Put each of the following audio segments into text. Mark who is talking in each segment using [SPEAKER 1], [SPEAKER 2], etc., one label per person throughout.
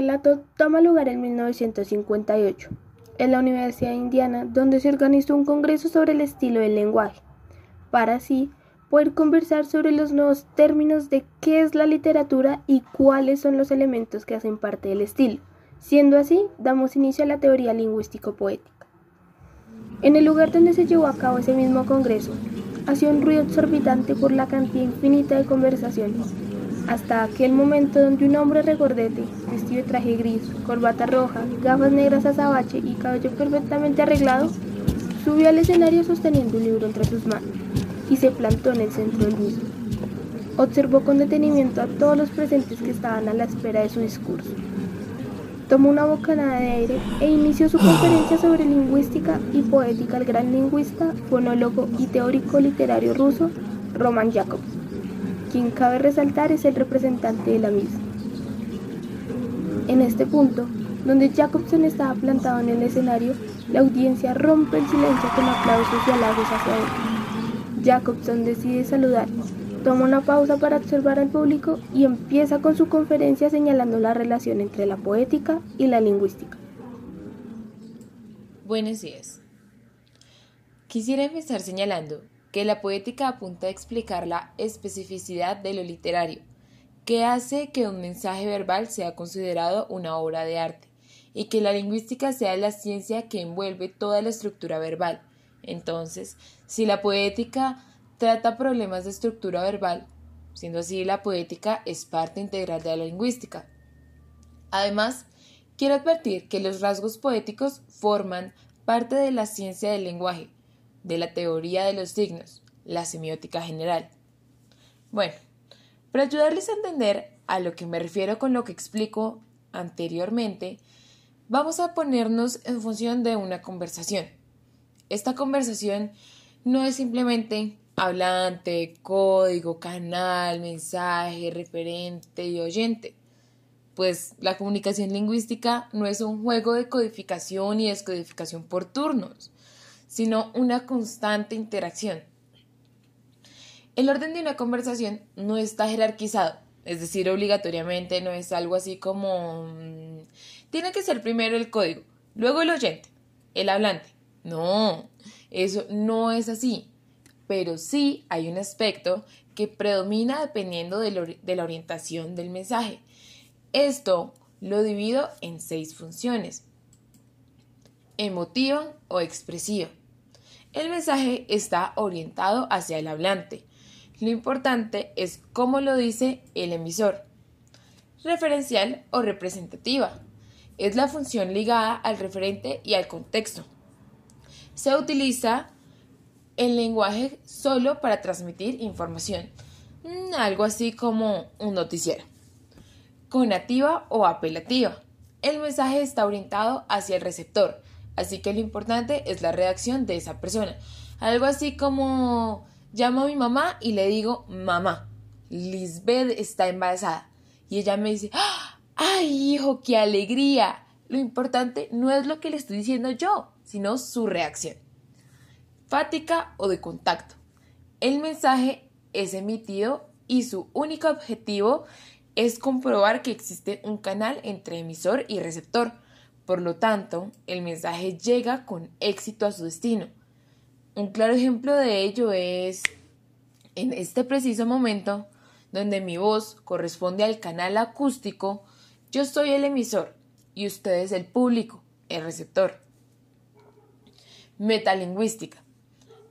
[SPEAKER 1] Nuestro relato toma lugar en 1958, en la Universidad de Indiana, donde se organizó un congreso sobre el estilo del lenguaje, para así poder conversar sobre los nuevos términos de qué es la literatura y cuáles son los elementos que hacen parte del estilo. Siendo así, damos inicio a la teoría lingüístico-poética. En el lugar donde se llevó a cabo ese mismo congreso, hacía un ruido exorbitante por la cantidad infinita de conversaciones, hasta aquel momento donde un hombre regordete, vestido de traje gris, corbata roja, gafas negras azabache y cabello perfectamente arreglado, subió al escenario sosteniendo un libro entre sus manos y se plantó en el centro del mismo. Observó con detenimiento a todos los presentes que estaban a la espera de su discurso. Tomó una bocanada de aire e inició su conferencia sobre lingüística y poética al gran lingüista, fonólogo y teórico literario ruso Roman Jacobs, quien cabe resaltar es el representante de la misma. En este punto, donde Jacobson estaba plantado en el escenario, la audiencia rompe el silencio con aplausos y halagos hacia él. Jacobson decide saludar, toma una pausa para observar al público y empieza con su conferencia señalando la relación entre la poética y la lingüística.
[SPEAKER 2] Buenos días. Quisiera empezar señalando que la poética apunta a explicar la especificidad de lo literario, que hace que un mensaje verbal sea considerado una obra de arte, y que la lingüística sea la ciencia que envuelve toda la estructura verbal. Entonces, si la poética trata problemas de estructura verbal, siendo así la poética es parte integral de la lingüística. Además, quiero advertir que los rasgos poéticos forman parte de la ciencia del lenguaje, de la teoría de los signos, la semiótica general. Bueno, para ayudarles a entender a lo que me refiero con lo que explico anteriormente, vamos a ponernos en función de una conversación. Esta conversación no es simplemente hablante, código, canal, mensaje, referente y oyente. Pues la comunicación lingüística no es un juego de codificación y descodificación por turnos, sino una constante interacción. El orden de una conversación no está jerarquizado, es decir, obligatoriamente no es algo así como... Mm, tiene que ser primero el código, luego el oyente, el hablante. No, eso no es así pero sí hay un aspecto que predomina dependiendo de, la orientación del mensaje. Esto lo divido en seis funciones. Emotiva o expresiva. El mensaje está orientado hacia el hablante. Lo importante es cómo lo dice el emisor. Referencial o representativa. Es la función ligada al referente y al contexto. Se utiliza el lenguaje solo para transmitir información, mm, algo así como un noticiero. Conativa o apelativa. El mensaje está orientado hacia el receptor, así que lo importante es la reacción de esa persona. Algo así como llamo a mi mamá y le digo, mamá, Lisbeth está embarazada. Y ella me dice, ¡ay, hijo, qué alegría! Lo importante no es lo que le estoy diciendo yo, sino su reacción fática o de contacto. El mensaje es emitido y su único objetivo es comprobar que existe un canal entre emisor y receptor. Por lo tanto, el mensaje llega con éxito a su destino. Un claro ejemplo de ello es en este preciso momento donde mi voz corresponde al canal acústico, yo soy el emisor y usted es el público, el receptor. Metalingüística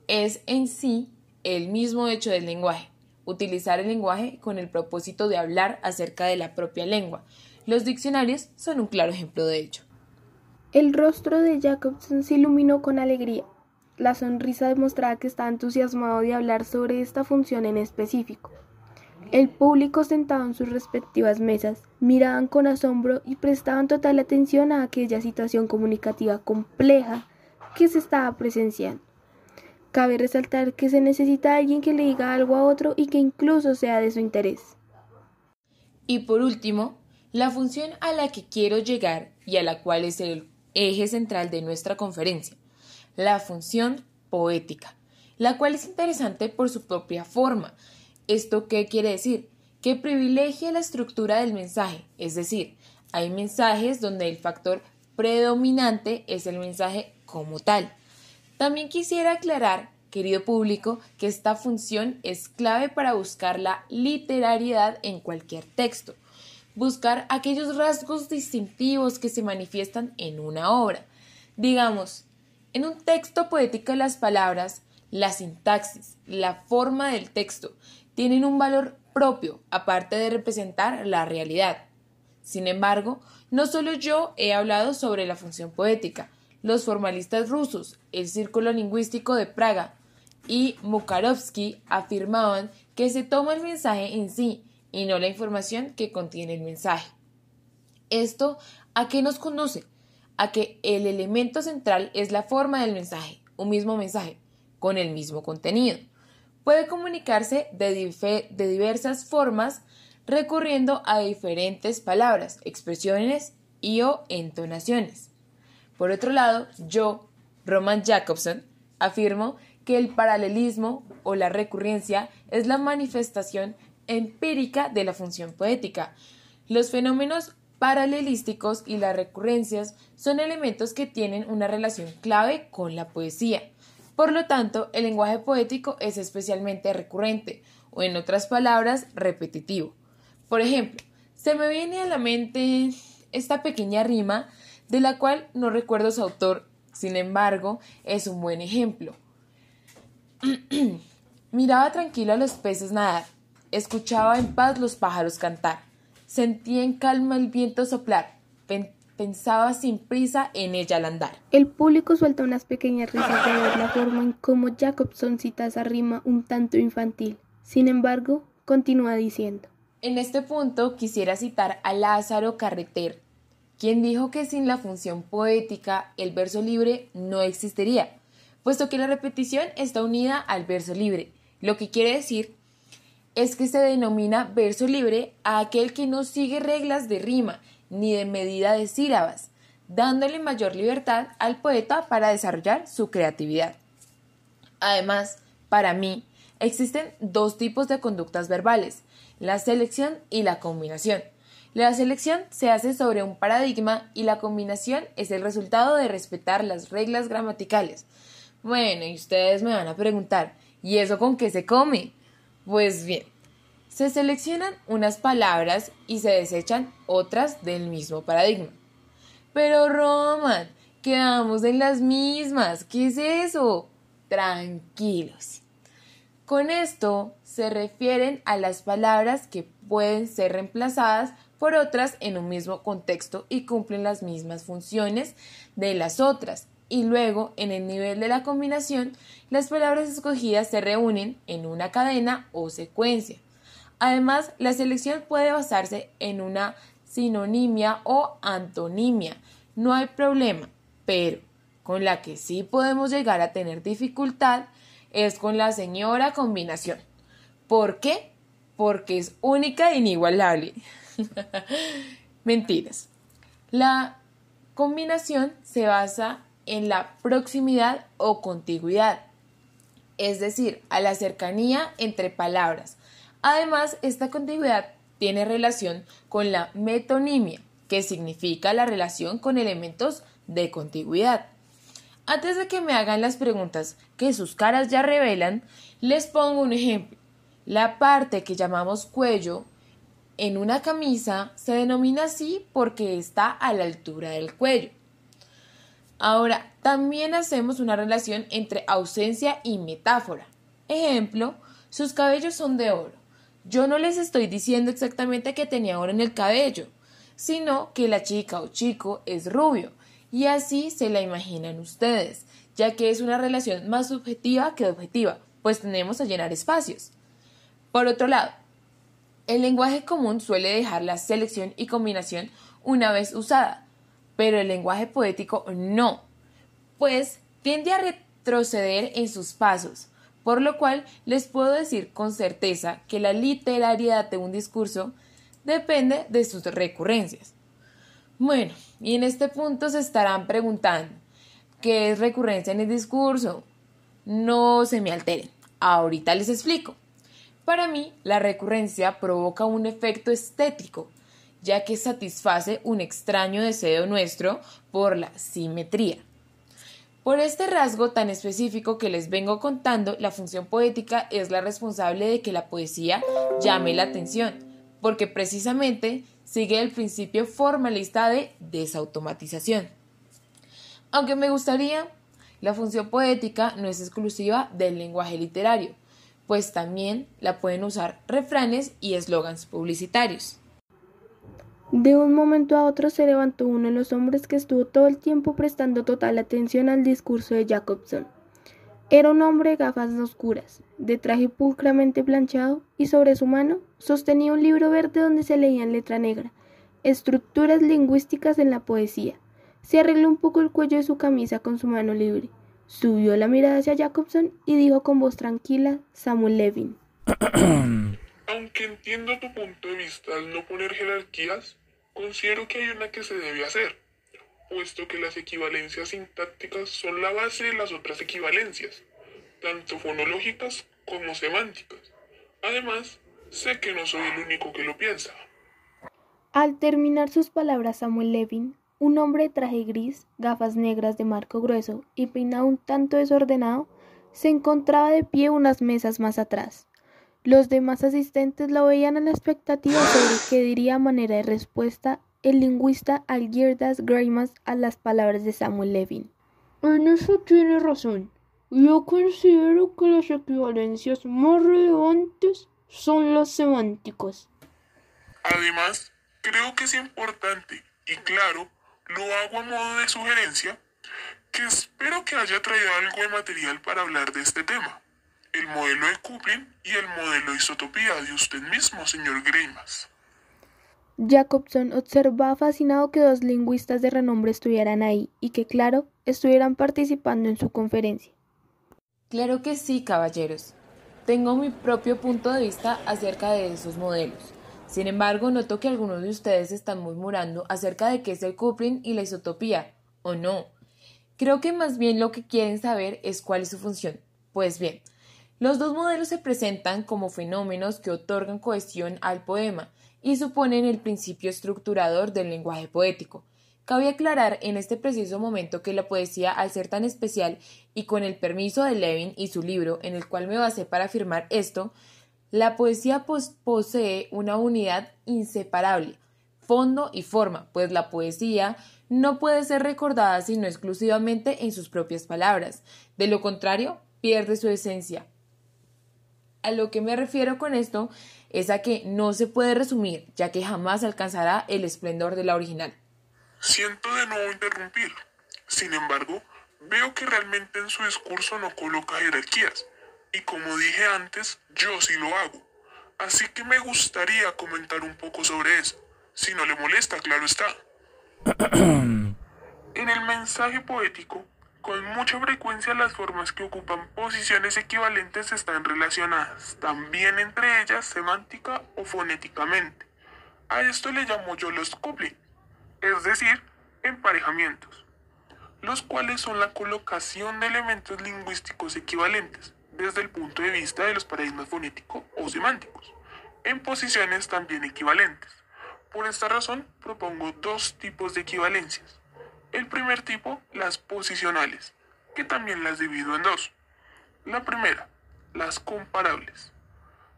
[SPEAKER 2] es en sí el mismo hecho del lenguaje, utilizar el lenguaje con el propósito de hablar acerca de la propia lengua. Los diccionarios son un claro ejemplo de ello.
[SPEAKER 1] El rostro de Jacobson se iluminó con alegría. La sonrisa demostraba que estaba entusiasmado de hablar sobre esta función en específico. El público sentado en sus respectivas mesas miraban con asombro y prestaban total atención a aquella situación comunicativa compleja que se estaba presenciando. Cabe resaltar que se necesita alguien que le diga algo a otro y que incluso sea de su interés.
[SPEAKER 2] Y por último, la función a la que quiero llegar y a la cual es el eje central de nuestra conferencia, la función poética, la cual es interesante por su propia forma. ¿Esto qué quiere decir? Que privilegia la estructura del mensaje, es decir, Hay mensajes donde el factor predominante es el mensaje como tal. También quisiera aclarar, querido público, que esta función es clave para buscar la literariedad en cualquier texto, buscar aquellos rasgos distintivos que se manifiestan en una obra. Digamos, en un texto poético las palabras, la sintaxis, la forma del texto tienen un valor propio, aparte de representar la realidad. Sin embargo, no solo yo he hablado sobre la función poética, los formalistas rusos, el Círculo Lingüístico de Praga y Mukarovsky afirmaban que se toma el mensaje en sí y no la información que contiene el mensaje. ¿Esto a qué nos conduce? A que el elemento central es la forma del mensaje, un mismo mensaje, con el mismo contenido. Puede comunicarse de, diversas formas recurriendo a diferentes palabras, expresiones y o entonaciones. Por otro lado, yo, Roman Jacobson, afirmo que el paralelismo o la recurrencia es la manifestación empírica de la función poética. Los fenómenos paralelísticos y las recurrencias son elementos que tienen una relación clave con la poesía. Por lo tanto, el lenguaje poético es especialmente recurrente, o en otras palabras, repetitivo. Por ejemplo, se me viene a la mente esta pequeña rima de la cual no recuerdo su autor, sin embargo, es un buen ejemplo. Miraba tranquilo a los peces nadar, escuchaba en paz los pájaros cantar, sentía en calma el viento soplar, pensaba sin prisa en ella al andar.
[SPEAKER 1] El público suelta unas pequeñas risas de ver la forma en cómo Jacobson cita esa rima un tanto infantil. Sin embargo, continúa diciendo.
[SPEAKER 2] En este punto quisiera citar a Lázaro Carreter, quien dijo que sin la función poética el verso libre no existiría, puesto que la repetición está unida al verso libre, lo que quiere decir es que se denomina verso libre a aquel que no sigue reglas de rima ni de medida de sílabas, dándole mayor libertad al poeta para desarrollar su creatividad. Además, para mí, existen dos tipos de conductas verbales, la selección y la combinación. La selección se hace sobre un paradigma y la combinación es el resultado de respetar las reglas gramaticales. Bueno, y ustedes me van a preguntar, ¿y eso con qué se come? Pues bien, se seleccionan unas palabras y se desechan otras del mismo paradigma. Pero Roman, quedamos en las mismas. ¿Qué es eso? Tranquilos. Con esto se refieren a las palabras que pueden ser reemplazadas por otras en un mismo contexto y cumplen las mismas funciones de las otras. Y luego, en el nivel de la combinación, las palabras escogidas se reúnen en una cadena o secuencia. Además, la selección puede basarse en una sinonimia o antonimia. No hay problema, pero con la que sí podemos llegar a tener dificultad es con la señora combinación. ¿Por qué? Porque es única e inigualable. Mentiras. La combinación se basa en la proximidad o contigüidad, es decir, a la cercanía entre palabras. Además, esta contigüidad tiene relación con la metonimia, que significa la relación con elementos de contigüidad. Antes de que me hagan las preguntas que sus caras ya revelan, les pongo un ejemplo. La parte que llamamos cuello en una camisa se denomina así porque está a la altura del cuello. Ahora, también hacemos una relación entre ausencia y metáfora. Ejemplo, sus cabellos son de oro. Yo no les estoy diciendo exactamente que tenía oro en el cabello, sino que la chica o chico es rubio y así se la imaginan ustedes, ya que es una relación más subjetiva que objetiva, pues tenemos a llenar espacios. Por otro lado, el lenguaje común suele dejar la selección y combinación una vez usada, pero el lenguaje poético no, pues tiende a retroceder en sus pasos, por lo cual les puedo decir con certeza que la literariedad de un discurso depende de sus recurrencias. Bueno, y en este punto se estarán preguntando, ¿qué es recurrencia en el discurso? No se me alteren, ahorita les explico. Para mí, la recurrencia provoca un efecto estético ya que satisface un extraño deseo nuestro por la simetría. Por este rasgo tan específico que les vengo contando, la función poética es la responsable de que la poesía llame la atención, porque precisamente sigue el principio formalista de desautomatización. Aunque me gustaría, la función poética no es exclusiva del lenguaje literario, pues también la pueden usar refranes y eslogans publicitarios.
[SPEAKER 1] De un momento a otro se levantó uno de los hombres que estuvo todo el tiempo prestando total atención al discurso de Jacobson. Era un hombre de gafas oscuras, de traje pulcramente planchado, y sobre su mano sostenía un libro verde donde se leía en letra negra Estructuras lingüísticas en la poesía. Se arregló un poco el cuello de su camisa con su mano libre. Subió la mirada hacia Jacobson y dijo con voz tranquila Samuel Levin.
[SPEAKER 3] Aunque entiendo tu punto de vista al no poner jerarquías, considero que hay una que se debe hacer, puesto que las equivalencias sintácticas son la base de las otras equivalencias, tanto fonológicas como semánticas. Además, sé que no soy el único que lo piensa.
[SPEAKER 1] Al terminar sus palabras, Samuel Levin, un hombre de traje gris, gafas negras de marco grueso y peinado un tanto desordenado, se encontraba de pie unas mesas más atrás. Los demás asistentes lo veían a la expectativa sobre qué diría a manera de respuesta el lingüista Algirdas Greimas a las palabras de Samuel Levin.
[SPEAKER 4] En eso tiene razón. Yo considero que las equivalencias más relevantes son las semánticas.
[SPEAKER 3] Además, creo que es importante y claro, lo hago a modo de sugerencia, que espero que haya traído algo de material para hablar de este tema el modelo de Kublin y el modelo de isotopía de usted mismo, señor Greimas.
[SPEAKER 1] Jacobson observaba fascinado que dos lingüistas de renombre estuvieran ahí y que, claro, estuvieran participando en su conferencia.
[SPEAKER 2] Claro que sí, caballeros. Tengo mi propio punto de vista acerca de esos modelos. Sin embargo, noto que algunos de ustedes están murmurando acerca de qué es el coupling y la isotopía, ¿o no? Creo que más bien lo que quieren saber es cuál es su función. Pues bien, los dos modelos se presentan como fenómenos que otorgan cohesión al poema y suponen el principio estructurador del lenguaje poético. Cabe aclarar en este preciso momento que la poesía, al ser tan especial y con el permiso de Levin y su libro, en el cual me basé para afirmar esto, la poesía posee una unidad inseparable, fondo y forma, pues la poesía no puede ser recordada sino exclusivamente en sus propias palabras. De lo contrario, pierde su esencia, a lo que me refiero con esto es a que no se puede resumir, ya que jamás alcanzará el esplendor de la original.
[SPEAKER 3] Siento de nuevo interrumpir. Sin embargo, veo que realmente en su discurso no coloca jerarquías. Y como dije antes, yo sí lo hago. Así que me gustaría comentar un poco sobre eso. Si no le molesta, claro está. en el mensaje poético con mucha frecuencia las formas que ocupan posiciones equivalentes están relacionadas, también entre ellas semántica o fonéticamente. A esto le llamo yo los coupling, es decir, emparejamientos, los cuales son la colocación de elementos lingüísticos equivalentes desde el punto de vista de los paradigmas fonéticos o semánticos, en posiciones también equivalentes. Por esta razón propongo dos tipos de equivalencias el primer tipo, las posicionales, que también las divido en dos. La primera, las comparables.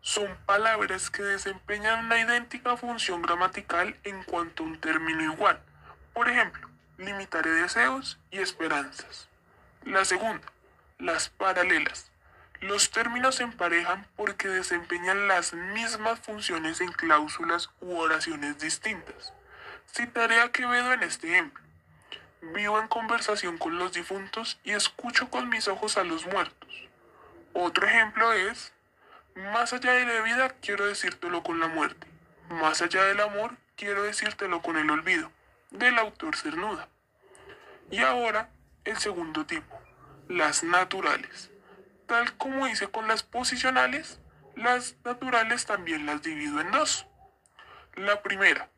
[SPEAKER 3] Son palabras que desempeñan una idéntica función gramatical en cuanto a un término igual. Por ejemplo, limitaré deseos y esperanzas. La segunda, las paralelas. Los términos se emparejan porque desempeñan las mismas funciones en cláusulas u oraciones distintas. Citaré a Quevedo en este ejemplo. Vivo en conversación con los difuntos y escucho con mis ojos a los muertos. Otro ejemplo es, más allá de la vida quiero decírtelo con la muerte. Más allá del amor quiero decírtelo con el olvido. Del autor Cernuda. Y ahora, el segundo tipo, las naturales. Tal como hice con las posicionales, las naturales también las divido en dos. La primera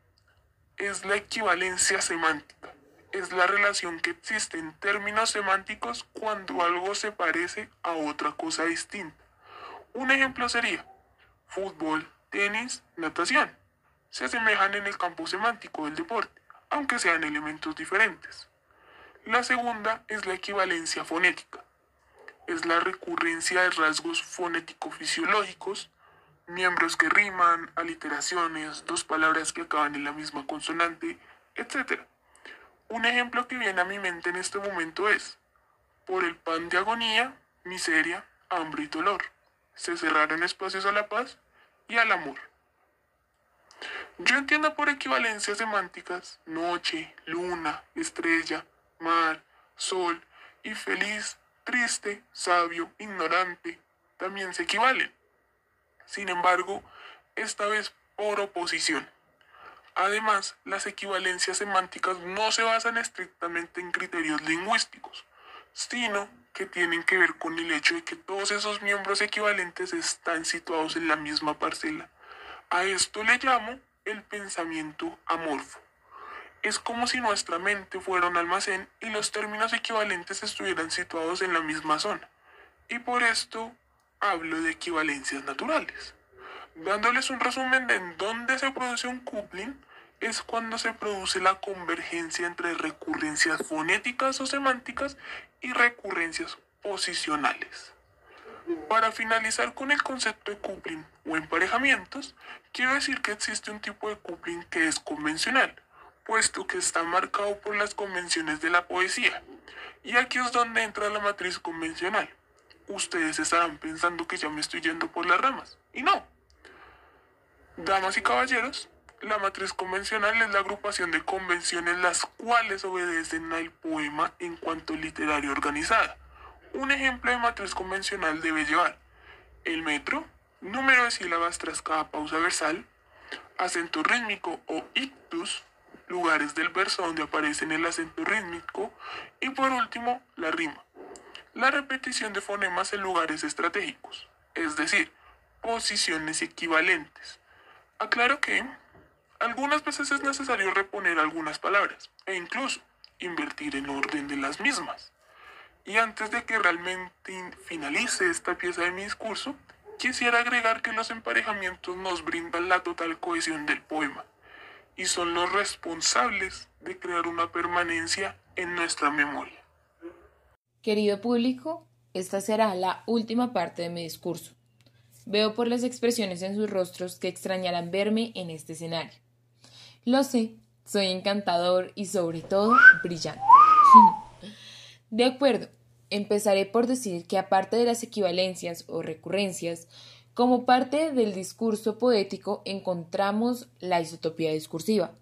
[SPEAKER 3] es la equivalencia semántica es la relación que existe en términos semánticos cuando algo se parece a otra cosa distinta. Un ejemplo sería fútbol, tenis, natación. se asemejan en el campo semántico del deporte, aunque sean elementos diferentes. La segunda es la equivalencia fonética. Es la recurrencia de rasgos fonético-fisiológicos, miembros que riman, aliteraciones, dos palabras que acaban en la misma consonante, etc. Un ejemplo que viene a mi mente en este momento es, por el pan de agonía, miseria, hambre y dolor. Se cerraron espacios a la paz y al amor. Yo entiendo por equivalencias semánticas noche, luna, estrella, mar, sol y feliz, triste, sabio, ignorante, también se equivalen. Sin embargo, esta vez por oposición. Además, las equivalencias semánticas no se basan estrictamente en criterios lingüísticos, sino que tienen que ver con el hecho de que todos esos miembros equivalentes están situados en la misma parcela. A esto le llamo el pensamiento amorfo. Es como si nuestra mente fuera un almacén y los términos equivalentes estuvieran situados en la misma zona. Y por esto hablo de equivalencias naturales. Dándoles un resumen de en dónde se produce un coupling, es cuando se produce la convergencia entre recurrencias fonéticas o semánticas y recurrencias posicionales. Para finalizar con el concepto de coupling o emparejamientos, quiero decir que existe un tipo de coupling que es convencional, puesto que está marcado por las convenciones de la poesía. Y aquí es donde entra la matriz convencional. Ustedes estarán pensando que ya me estoy yendo por las ramas. Y no. Damas y caballeros, la matriz convencional es la agrupación de convenciones las cuales obedecen al poema en cuanto literario organizada. Un ejemplo de matriz convencional debe llevar el metro, número de sílabas tras cada pausa versal, acento rítmico o ictus, lugares del verso donde aparecen el acento rítmico y por último la rima. La repetición de fonemas en lugares estratégicos, es decir, posiciones equivalentes. Aclaro que algunas veces es necesario reponer algunas palabras e incluso invertir en orden de las mismas. Y antes de que realmente finalice esta pieza de mi discurso, quisiera agregar que los emparejamientos nos brindan la total cohesión del poema y son los responsables de crear una permanencia en nuestra memoria.
[SPEAKER 2] Querido público, esta será la última parte de mi discurso. Veo por las expresiones en sus rostros que extrañarán verme en este escenario. Lo sé, soy encantador y sobre todo brillante. de acuerdo, empezaré por decir que aparte de las equivalencias o recurrencias, como parte del discurso poético encontramos la isotopía discursiva.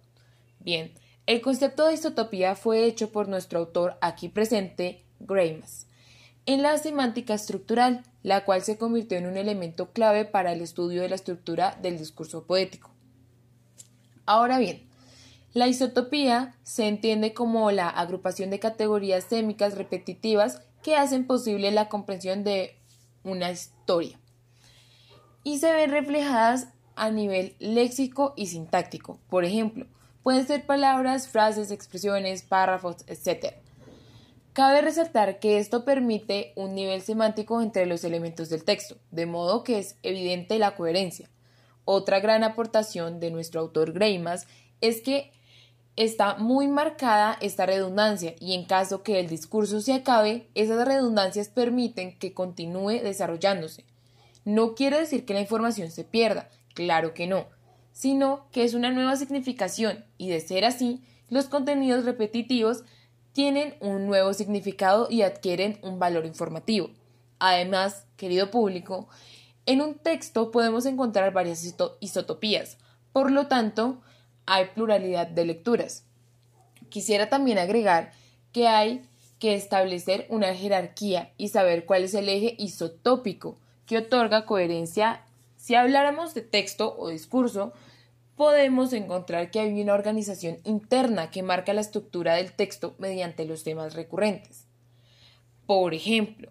[SPEAKER 2] Bien, el concepto de isotopía fue hecho por nuestro autor aquí presente, Greimas, en la semántica estructural, la cual se convirtió en un elemento clave para el estudio de la estructura del discurso poético. Ahora bien, la isotopía se entiende como la agrupación de categorías sémicas repetitivas que hacen posible la comprensión de una historia y se ven reflejadas a nivel léxico y sintáctico. Por ejemplo, pueden ser palabras, frases, expresiones, párrafos, etc. Cabe resaltar que esto permite un nivel semántico entre los elementos del texto, de modo que es evidente la coherencia. Otra gran aportación de nuestro autor Greimas es que está muy marcada esta redundancia y en caso que el discurso se acabe, esas redundancias permiten que continúe desarrollándose. No quiere decir que la información se pierda, claro que no, sino que es una nueva significación y de ser así, los contenidos repetitivos tienen un nuevo significado y adquieren un valor informativo. Además, querido público, en un texto podemos encontrar varias isotopías, por lo tanto, hay pluralidad de lecturas. Quisiera también agregar que hay que establecer una jerarquía y saber cuál es el eje isotópico que otorga coherencia. Si habláramos de texto o discurso, podemos encontrar que hay una organización interna que marca la estructura del texto mediante los temas recurrentes. Por ejemplo,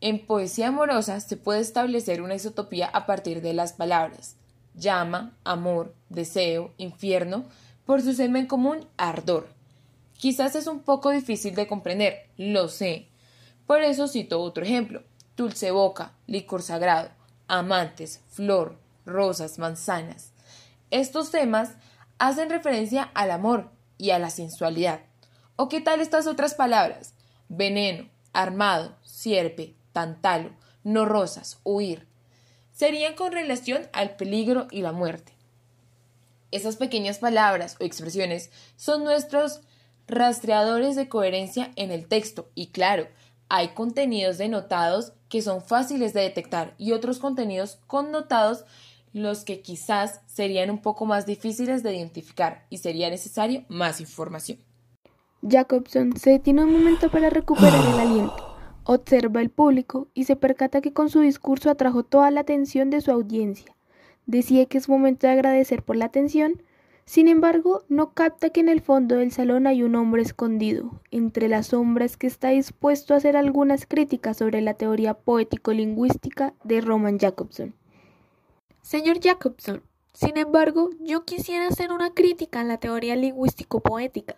[SPEAKER 2] en poesía amorosa se puede establecer una isotopía a partir de las palabras llama, amor, deseo, infierno, por su semen común ardor. Quizás es un poco difícil de comprender, lo sé. Por eso cito otro ejemplo. Dulce boca, licor sagrado, amantes, flor, rosas, manzanas. Estos temas hacen referencia al amor y a la sensualidad. ¿O qué tal estas otras palabras? Veneno, armado, sierpe, tantalo, no rosas, huir. Serían con relación al peligro y la muerte. Esas pequeñas palabras o expresiones son nuestros rastreadores de coherencia en el texto y claro, hay contenidos denotados que son fáciles de detectar y otros contenidos connotados los que quizás serían un poco más difíciles de identificar y sería necesario más información.
[SPEAKER 1] Jacobson se detiene un momento para recuperar el aliento, observa el público y se percata que con su discurso atrajo toda la atención de su audiencia. Decía que es momento de agradecer por la atención, sin embargo, no capta que en el fondo del salón hay un hombre escondido, entre las sombras que está dispuesto a hacer algunas críticas sobre la teoría poético-lingüística de Roman Jacobson.
[SPEAKER 5] Señor Jacobson, sin embargo, yo quisiera hacer una crítica a la teoría lingüístico-poética.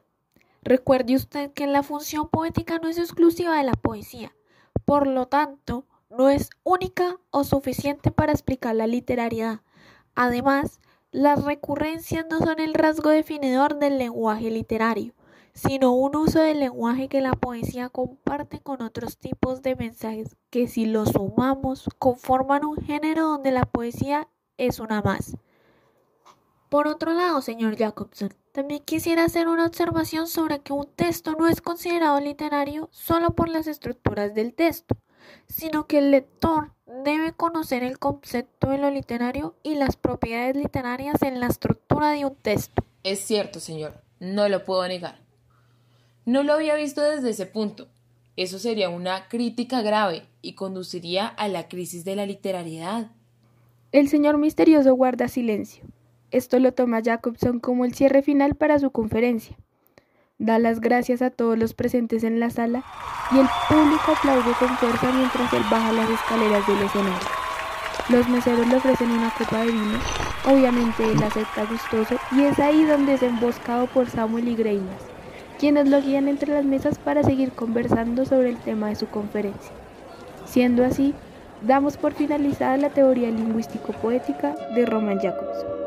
[SPEAKER 5] Recuerde usted que la función poética no es exclusiva de la poesía, por lo tanto, no es única o suficiente para explicar la literariedad. Además, las recurrencias no son el rasgo definidor del lenguaje literario, sino un uso del lenguaje que la poesía comparte con otros tipos de mensajes que si los sumamos conforman un género donde la poesía es una más. Por otro lado, señor Jacobson, también quisiera hacer una observación sobre que un texto no es considerado literario solo por las estructuras del texto, sino que el lector debe conocer el concepto de lo literario y las propiedades literarias en la estructura de un texto.
[SPEAKER 2] Es cierto, señor, no lo puedo negar. No lo había visto desde ese punto. Eso sería una crítica grave y conduciría a la crisis de la literariedad.
[SPEAKER 1] El señor misterioso guarda silencio. Esto lo toma Jacobson como el cierre final para su conferencia. Da las gracias a todos los presentes en la sala y el público aplaude con fuerza mientras él baja las escaleras del escenario. Los meseros le ofrecen una copa de vino, obviamente él acepta gustoso y es ahí donde es emboscado por Samuel y Greinas, quienes lo guían entre las mesas para seguir conversando sobre el tema de su conferencia. Siendo así, damos por finalizada la teoría lingüístico-poética de Roman Jacobson.